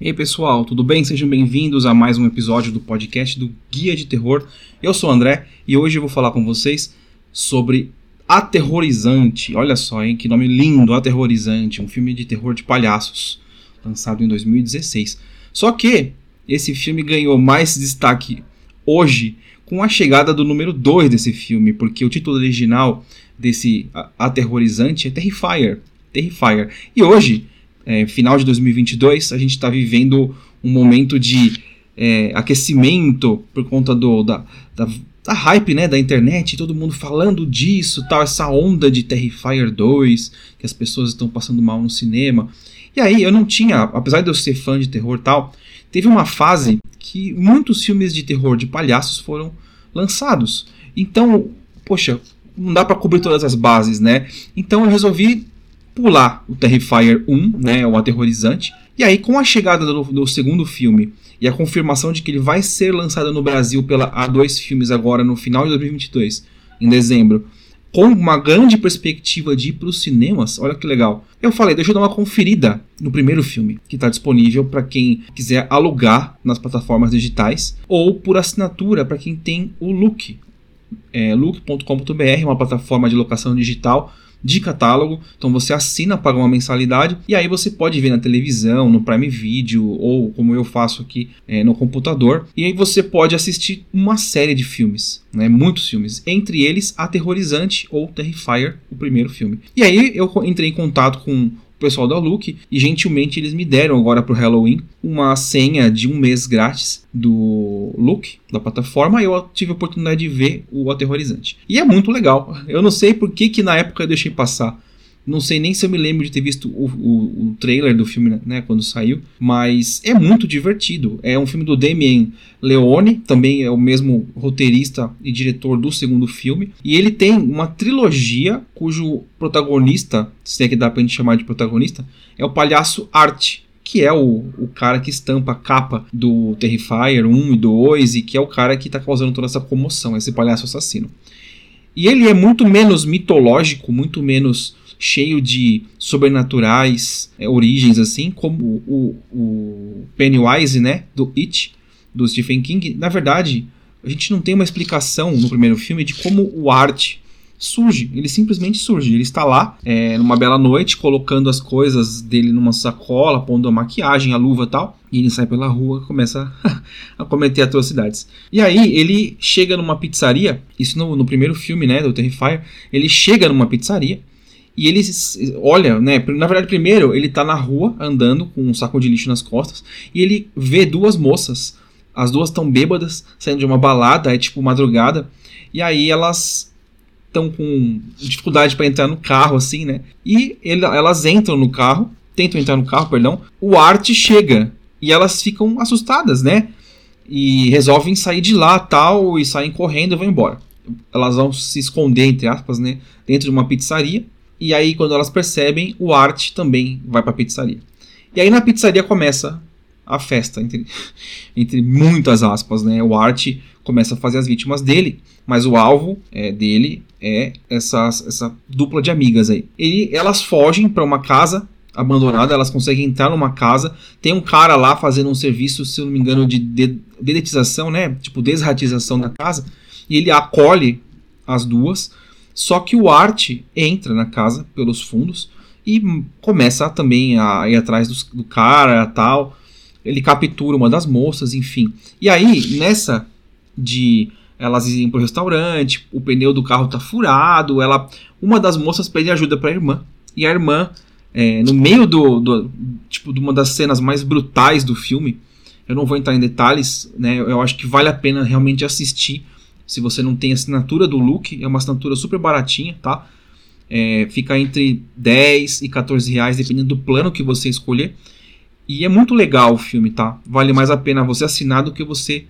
E aí pessoal, tudo bem? Sejam bem-vindos a mais um episódio do podcast do Guia de Terror. Eu sou o André e hoje eu vou falar com vocês sobre Aterrorizante. Olha só, hein? Que nome lindo, Aterrorizante, um filme de terror de palhaços, lançado em 2016. Só que esse filme ganhou mais destaque hoje com a chegada do número 2 desse filme, porque o título original desse Aterrorizante é Terrifier. Terrifier. E hoje é, final de 2022, a gente está vivendo um momento de é, aquecimento por conta do, da, da, da, hype né, da internet, todo mundo falando disso, tal, essa onda de Terrifier 2, que as pessoas estão passando mal no cinema. E aí eu não tinha, apesar de eu ser fã de terror tal, teve uma fase que muitos filmes de terror de palhaços foram lançados. Então, poxa, não dá para cobrir todas as bases, né? Então eu resolvi pular o Terrifier 1, né, o Aterrorizante. E aí, com a chegada do, do, segundo filme e a confirmação de que ele vai ser lançado no Brasil pela A2 Filmes agora no final de 2022, em dezembro, com uma grande perspectiva de ir para os cinemas, olha que legal. Eu falei, deixa eu dar uma conferida no primeiro filme, que está disponível para quem quiser alugar nas plataformas digitais, ou por assinatura para quem tem o Look. É, look.com.br, uma plataforma de locação digital de catálogo. Então você assina, paga uma mensalidade e aí você pode ver na televisão, no Prime Video ou como eu faço aqui é, no computador. E aí você pode assistir uma série de filmes, né? muitos filmes, entre eles Aterrorizante ou Terrifier, o primeiro filme. E aí eu entrei em contato com o pessoal da Look e gentilmente eles me deram agora para o Halloween uma senha de um mês grátis do Look, da plataforma, e eu tive a oportunidade de ver o Aterrorizante. E é muito legal. Eu não sei por que, que na época eu deixei passar. Não sei nem se eu me lembro de ter visto o, o, o, trailer do filme, né, quando saiu, mas é muito divertido. É um filme do Damien Leone, também é o mesmo roteirista e diretor do segundo filme, e ele tem uma trilogia cujo protagonista, se é que dá pra gente chamar de protagonista, é o palhaço Art, que é o, o cara que estampa a capa do Terrifier 1 e 2 e que é o cara que está causando toda essa comoção, esse palhaço assassino. E ele é muito menos mitológico, muito menos cheio de sobrenaturais é, origens, assim, como o, o Pennywise, né, do It, do Stephen King. Na verdade, a gente não tem uma explicação no primeiro filme de como o Art surge, ele simplesmente surge. Ele está lá, é, numa bela noite, colocando as coisas dele numa sacola, pondo a maquiagem, a luva e tal, e ele sai pela rua começa a cometer atrocidades. E aí ele chega numa pizzaria, isso no, no primeiro filme, né, do Terrifier, ele chega numa pizzaria, e ele olha, né? Na verdade, primeiro ele tá na rua andando com um saco de lixo nas costas e ele vê duas moças. As duas estão bêbadas, saindo de uma balada, é tipo madrugada. E aí elas estão com dificuldade para entrar no carro, assim, né? E ele, elas entram no carro, tentam entrar no carro, perdão. O Art chega e elas ficam assustadas, né? E resolvem sair de lá, tal, e saem correndo e vão embora. Elas vão se esconder, entre aspas, né? Dentro de uma pizzaria. E aí, quando elas percebem, o Art também vai para a pizzaria. E aí na pizzaria começa a festa, entre, entre muitas aspas, né? O Art começa a fazer as vítimas dele, mas o alvo é, dele é essa, essa dupla de amigas aí. E elas fogem para uma casa abandonada, elas conseguem entrar numa casa, tem um cara lá fazendo um serviço, se não me engano, de dedetização, né? Tipo, desratização da casa, e ele acolhe as duas só que o Art entra na casa pelos fundos e começa também a ir atrás do, do cara tal. Ele captura uma das moças, enfim. E aí, nessa de elas irem pro restaurante, o pneu do carro tá furado, ela, uma das moças pede ajuda para a irmã e a irmã, é, no meio do, do, tipo de uma das cenas mais brutais do filme, eu não vou entrar em detalhes, né? Eu acho que vale a pena realmente assistir se você não tem assinatura do Look, é uma assinatura super baratinha, tá? É, fica entre 10 e 14 reais, dependendo do plano que você escolher. E é muito legal o filme, tá? Vale mais a pena você assinar do que você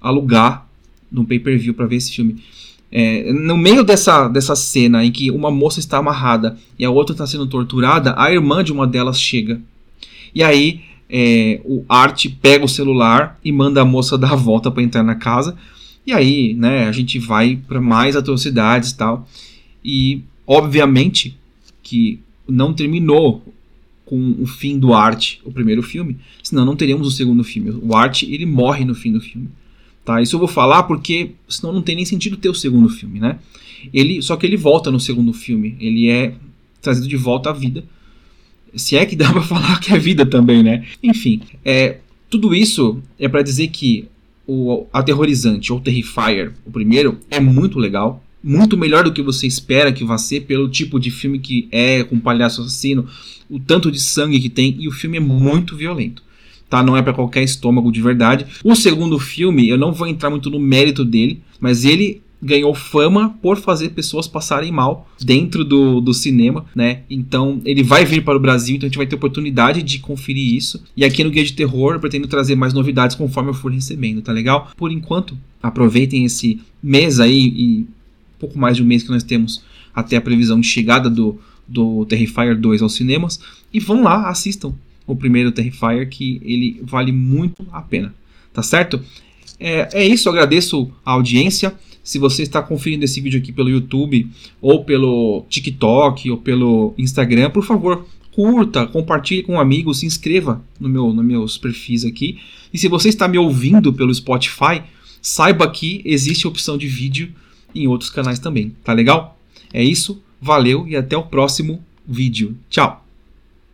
alugar no pay-per-view para ver esse filme. É, no meio dessa, dessa cena em que uma moça está amarrada e a outra está sendo torturada, a irmã de uma delas chega. E aí é, o Art pega o celular e manda a moça dar a volta para entrar na casa. E aí, né, a gente vai para mais atrocidades e tal. E, obviamente, que não terminou com o fim do Art, o primeiro filme, senão não teríamos o segundo filme. O Art, ele morre no fim do filme. Tá? Isso eu vou falar porque senão não tem nem sentido ter o segundo filme, né? Ele, só que ele volta no segundo filme, ele é trazido de volta à vida. Se é que dá pra falar que é vida também, né? Enfim, é, tudo isso é para dizer que o Aterrorizante ou Terrifier, o primeiro, é muito legal muito melhor do que você espera que vá ser pelo tipo de filme que é, com palhaço assassino, o tanto de sangue que tem e o filme é muito violento. Tá? Não é para qualquer estômago de verdade. O segundo filme, eu não vou entrar muito no mérito dele, mas ele ganhou fama por fazer pessoas passarem mal dentro do, do cinema, né? Então ele vai vir para o Brasil, então a gente vai ter oportunidade de conferir isso. E aqui no Guia de Terror eu pretendo trazer mais novidades conforme eu for recebendo, tá legal? Por enquanto, aproveitem esse mês aí e pouco mais de um mês que nós temos até a previsão de chegada do, do Terrifier 2 aos cinemas. E vão lá, assistam o primeiro Terrifier, que ele vale muito a pena. Tá certo? É, é isso, agradeço a audiência. Se você está conferindo esse vídeo aqui pelo YouTube, ou pelo TikTok, ou pelo Instagram, por favor, curta, compartilhe com um se inscreva no meu, nos meus perfis aqui. E se você está me ouvindo pelo Spotify, saiba que existe a opção de vídeo em outros canais também, tá legal? É isso, valeu e até o próximo vídeo. Tchau!